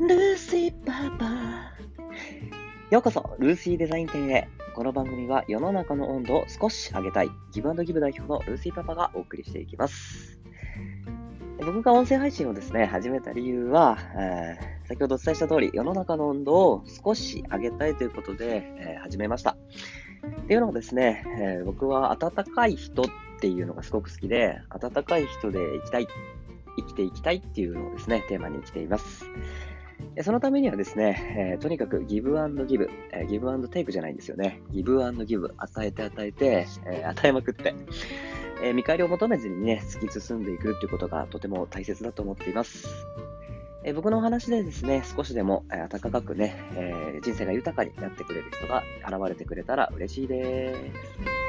ルーシーパパようこそ、ルーシーデザイン店へ。この番組は世の中の温度を少し上げたい、ギブアンドギブ代表のルーシーパパがお送りしていきます。僕が音声配信をですね、始めた理由は、えー、先ほどお伝えした通り、世の中の温度を少し上げたいということで、えー、始めました。っていうのもですね、えー、僕は暖かい人っていうのがすごく好きで、温かい人で生きたい、生きていきたいっていうのをですね、テーマに生きています。そのためにはですね、えー、とにかくギブアンドギブ、えー、ギブアンドテイクじゃないんですよね。ギブアンドギブ、与えて与えて、えー、与えまくって、え、見返りを求めずにね、突き進んでいくっていうことがとても大切だと思っています。え、僕のお話でですね、少しでも、え、温かくね、え、人生が豊かになってくれる人が現れてくれたら嬉しいです。